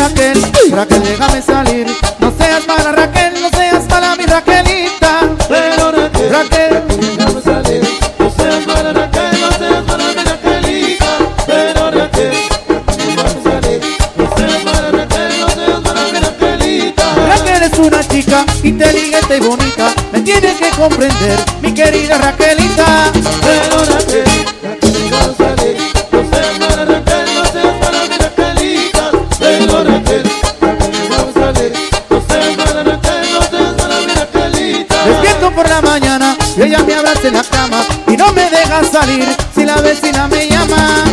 Raquel, Raquel, déjame salir. No seas mala, Raquel, no seas mala, mi Raquelita. Pero Raquel, Raquel, déjame salir. No seas mala Raquel, no seas mala mi Raquelita. Pero Raquel, déjame salir. No seas mala Raquel, no seas mala mi Raquelita. Raquel es una chica inteligente y bonita. Me tienes que comprender, mi querida Raquelita. Y no me deja salir si la vecina me llama.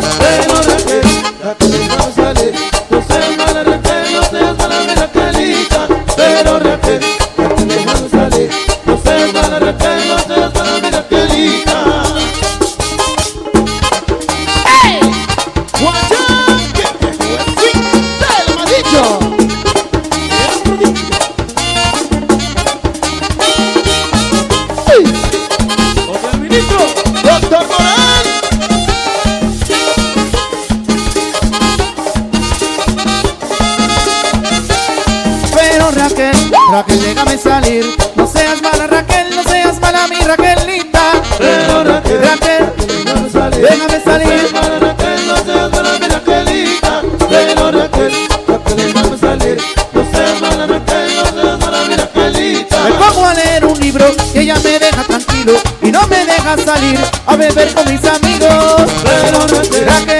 No deja salir a beber con mis amigos. Pero Raquel, Raquel, déjame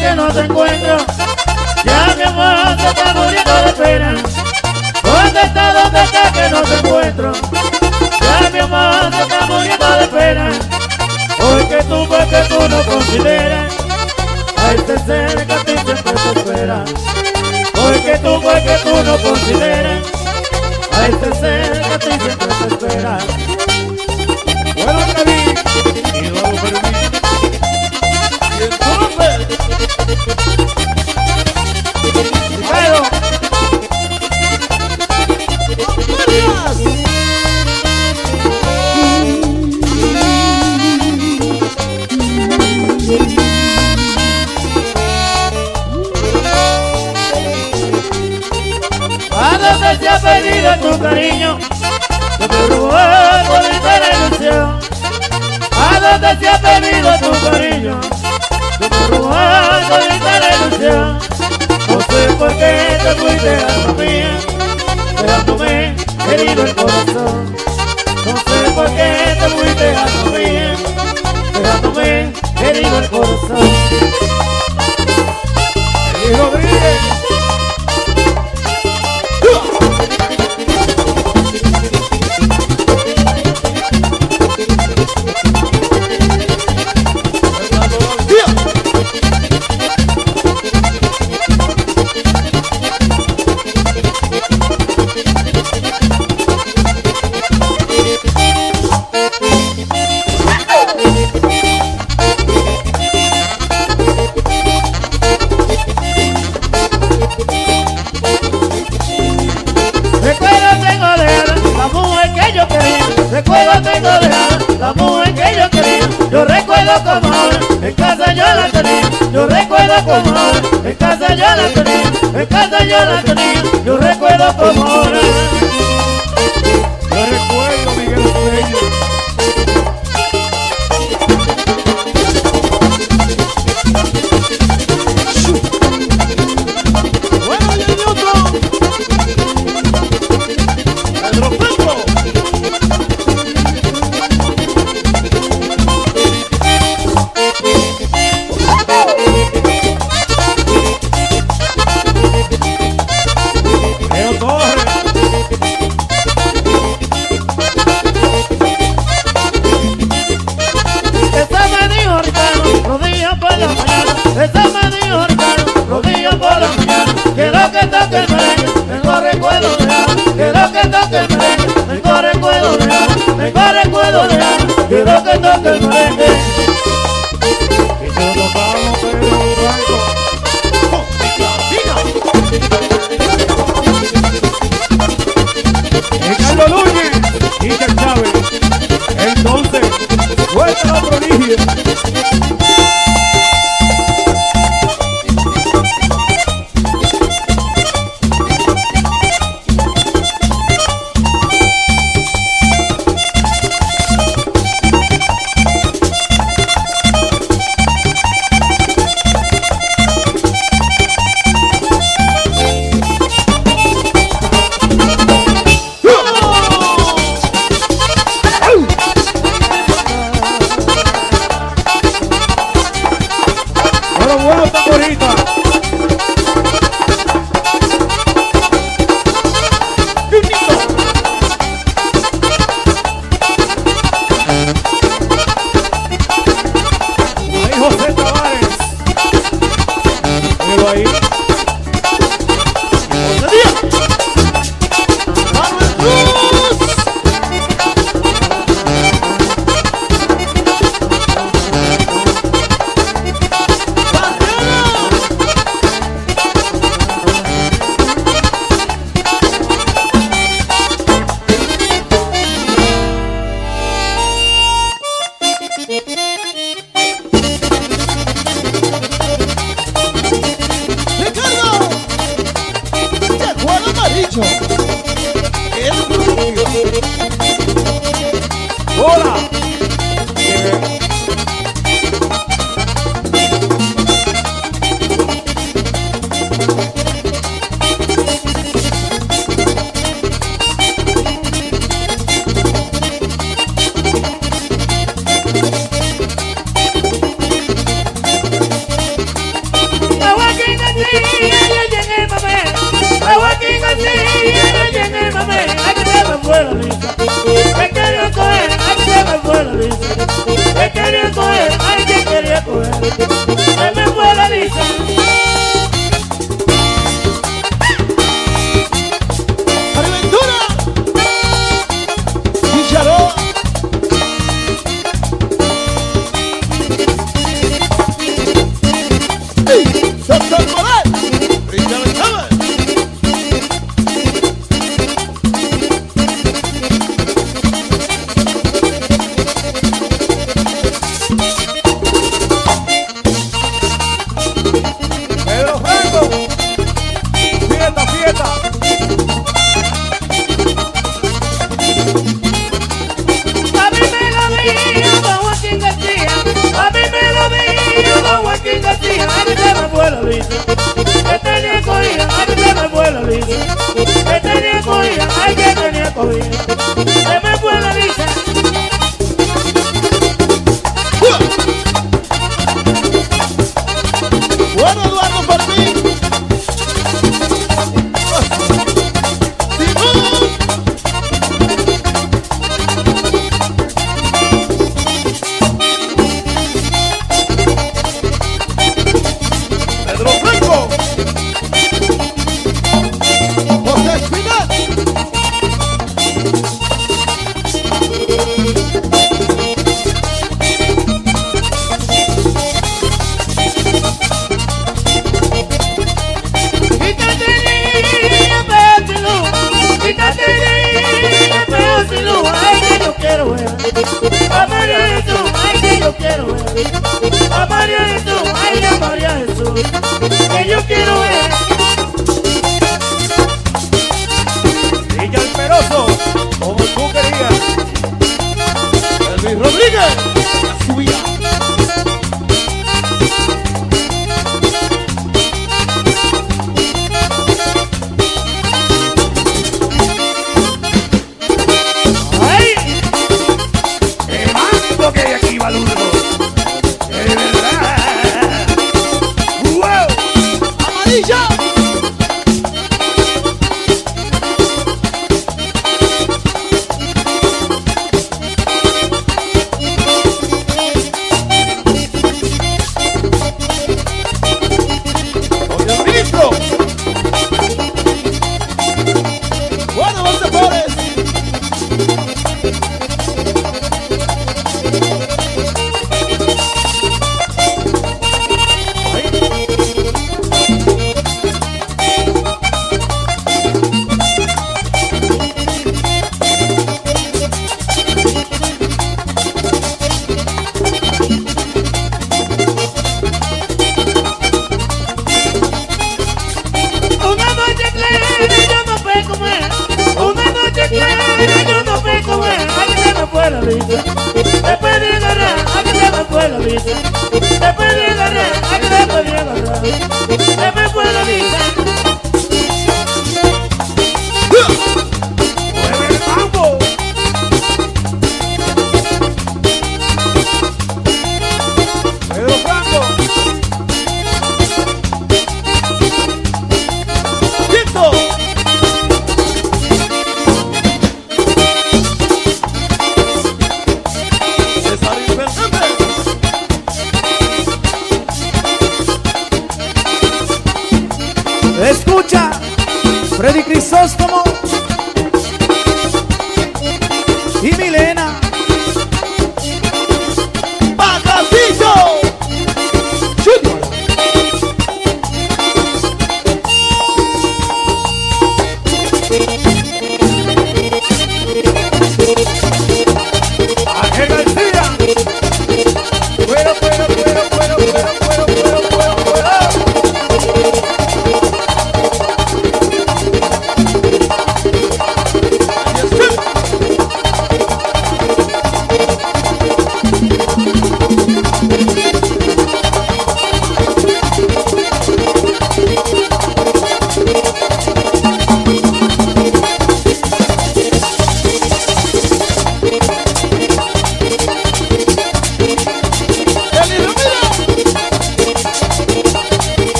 que no te encuentro? Ya mi amor se está muriendo de pena. ¿Dónde está, dónde está que no te encuentro? Ya mi amor se está muriendo de pena. Porque tú, porque tú no consideras a este ser que a ti siempre te espera. Porque tú, porque tú no consideras a este ser que a ti siempre te espera. cariño Yo te ruego la ilusión ¿A dónde se ha perdido tu cariño? Yo te ruego bonita la ilusión No sé por qué te fuiste a mía Dejándome herido el corazón. No sé por qué te fuiste a mía Dejándome herido el corazón. Rodríguez recuerdo como en casa yo la tenía. Yo recuerdo como en casa yo la tenía. En casa yo la tenía. Yo recuerdo como cantando el moreno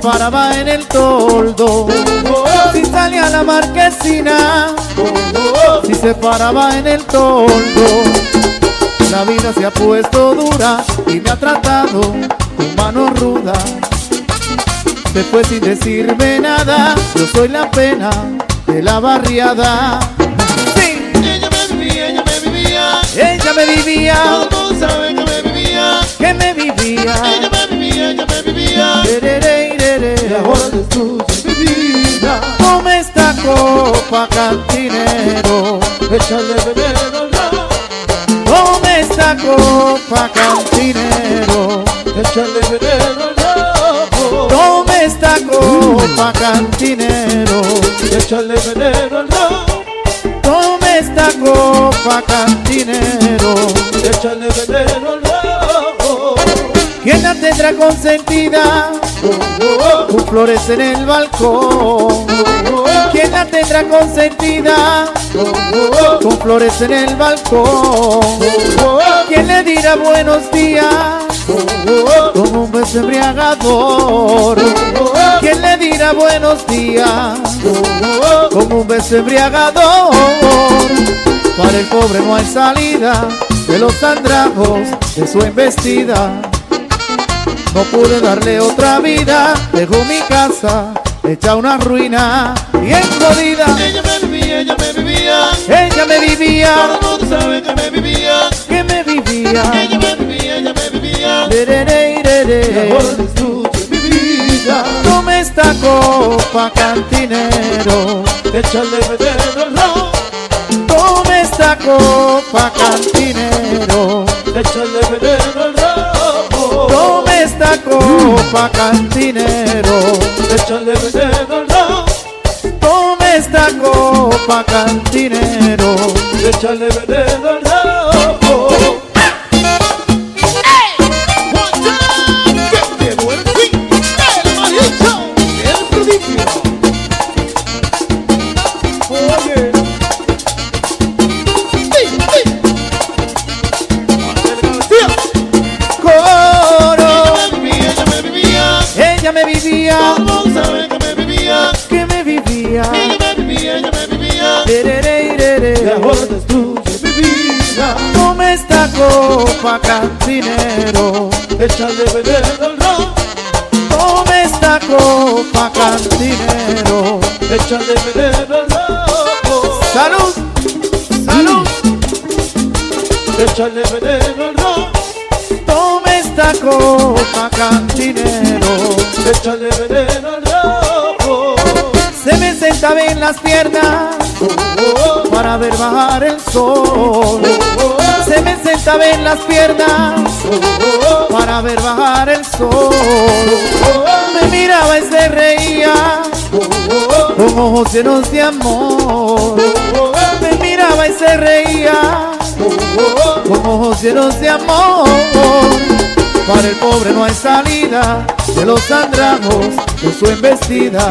paraba en el toldo. Si salía a la marquesina, si se paraba en el toldo. La vida se ha puesto dura y me ha tratado con mano ruda. Fue sin decirme nada, yo soy la pena de la barriada. Sí, Ella me vivía, ella me vivía. ella me vivía, Todo mundo sabe que me vivía. que me vivía. Ella me ella me vivía. Ahora mi vida. Toma esta copa, cantinero. Échale veneno al. Toma esta copa, cantinero. Échale veneno al esta copa, cantinero. Échale veneno al ron. Toma esta copa, cantinero. Échale veneno al. ¿Quién la tendrá consentida? Con flores en el balcón. ¿Quién la tendrá consentida? Con flores en el balcón. ¿Quién le dirá buenos días? Con un beso embriagador. ¿Quién le dirá buenos días? Con un beso embriagador. Para el pobre no hay salida de los andrajos de su embestida. No pude darle otra vida, dejó mi casa hecha una ruina, bien jodida. Ella me vivía, ella me vivía. Ella me vivía, Todo el mundo sabe que me vivía. que me vivía. Ella me vivía, ella me vivía. Y irere. ahora destruye mi vida. Tome esta copa, cantinero. Échale veneno al ron. Tome esta copa, cantinero. Échale veneno al ron. Esta copa, cantinero. Échale veneno ron. Tome esta copa, cantinero. Échale veneno al destruye esta copa, cantinero. Échale veneno al ron. Tome esta copa, cantinero. Échale veneno al ron. Salud, salud. Échale veneno al ron. Tome esta copa, cantinero. Échale veneno al ron. Se me sentaba en las piernas para ver bajar el sol. Se me sentaba en las piernas para ver bajar el sol. Me miraba y se reía con ojos llenos de amor. Me miraba y se reía con ojos llenos de amor. Para el pobre no hay salida de los andrajos de su embestida.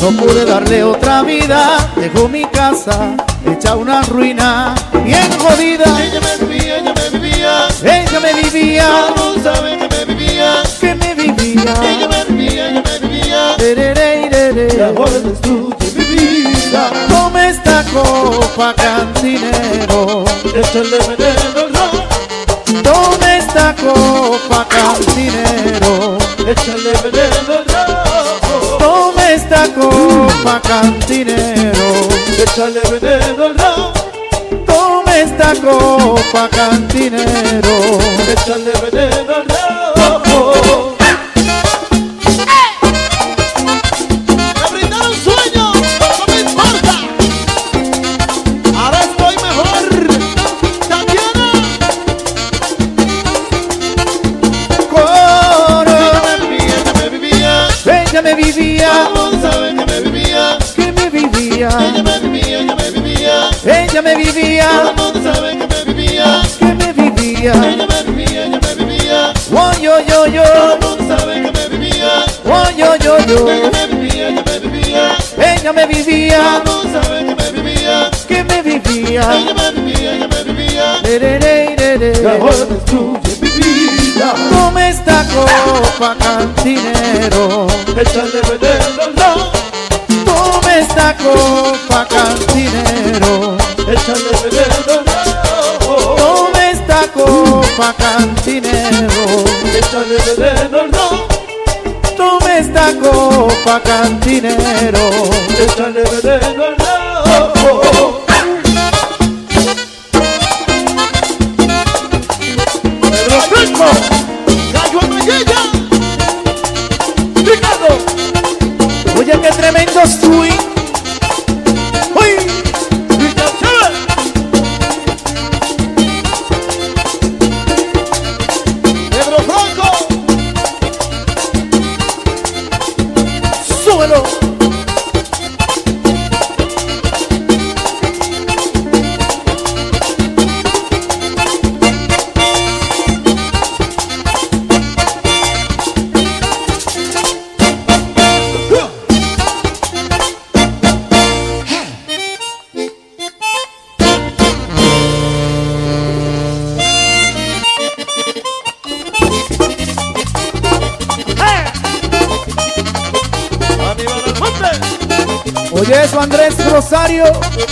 No pude darle otra vida, dejó mi casa hecha una ruina, bien jodida. Ella me vivía, ella me vivía. Ella me vivía, mundo sabe que me vivía. que me vivía. Ella me vivía, ella me vivía. Tereré, ireré. ahora destruye mi vida. Toma esta copa, cantinero. Échale veneno ron. Toma esta copa, cantinero. Échale veneno cantinero. Échale veneno al ron. Toma esta copa, cantinero. Échale veneno al ron. Me brindaron Ella me Todo vivía, el mundo sabe que me vivía. que me vivía. Ella me vivía, ella me vivía. Oh, yo, yo, Todo el yo. mundo sabe que me vivía. Oh, yo, yo, yo. Ella me vivía, ella me vivía. Ella me vivía, Todo el mundo sabe que me vivía. que me vivía. Ella me vivía, ella me vivía. Tereré, ireré. Y ahora destruye mi vida. Toma esta copa, cantinero. Échale veneno al ron. Toma esta copa, cantinero. Échale veneno. Toma esta copa, cantinero. Échale veneno ron. Toma esta copa, cantinero. Échale veneno ron. Pedro Franco. Gallo Amayella. Ricardo. Oye, qué tremendo swing. Mario.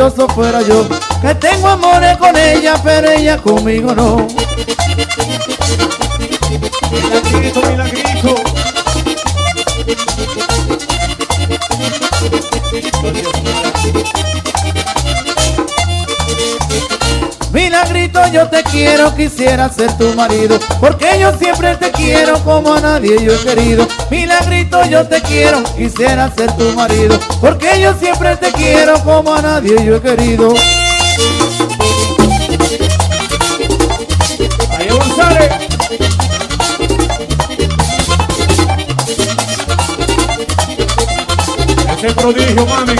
Dichoso fuera yo, que tengo amores con ella, pero ella conmigo no. Quiero, quisiera ser tu marido, porque yo siempre te quiero como a nadie yo he querido. Milagrito, yo te quiero, quisiera ser tu marido, porque yo siempre te quiero como a nadie yo he querido. Ahí González. Ese prodigio, mami.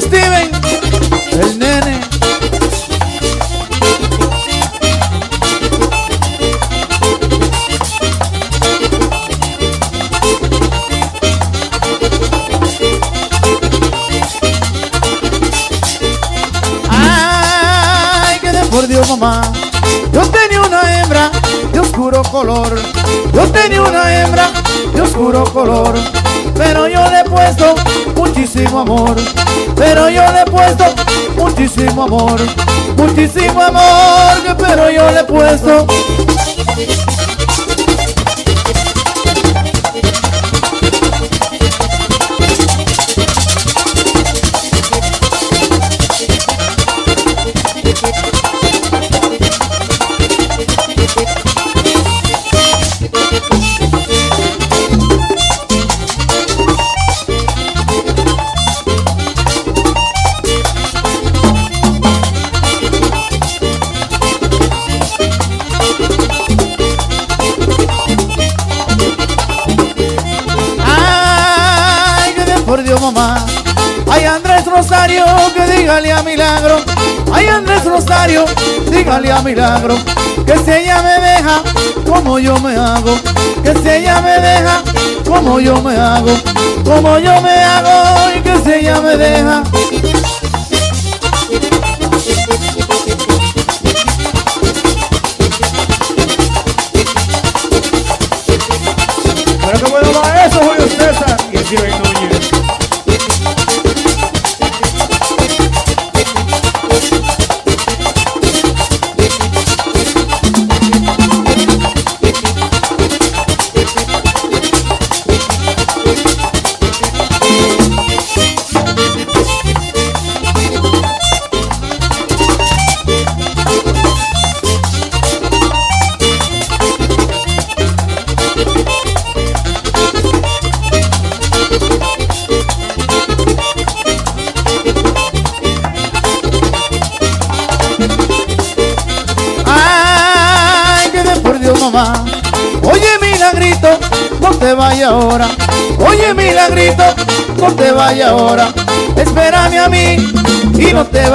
Steven, oscuro color. Yo tenía una hembra de oscuro color. Pero yo le he puesto muchísimo amor. Pero yo le he puesto muchísimo amor. Muchísimo amor. Pero yo le he puesto. Dígale a Milagro, que si ella me deja, como yo me hago, que si ella me deja, como yo me hago, como yo me hago, y que si ella me deja.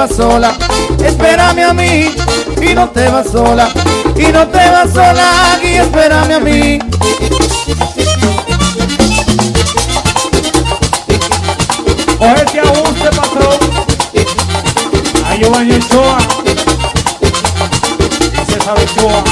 Vas sola. Espérame a mí y no te vas sola. Y no te vas sola y espérame a mí. Cogete a usted, patrón. A Giovanni. Y César Ochoa.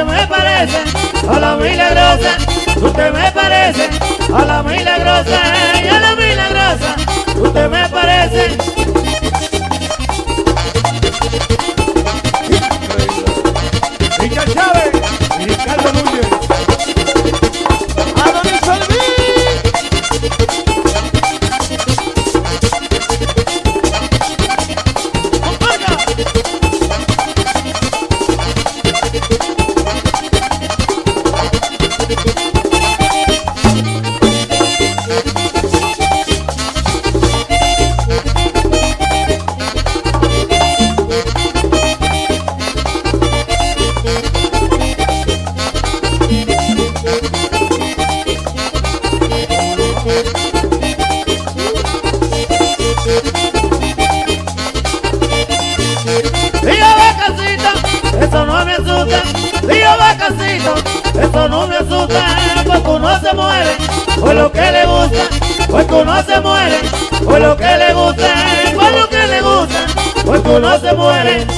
Usted me parece a la milagrosa, usted me parece a la milagrosa y a la milagrosa, usted me parece. Chávez y Ricardo Núñez. Porque no se mueren por lo que le gusta, por lo que le gusta, porque no se mueren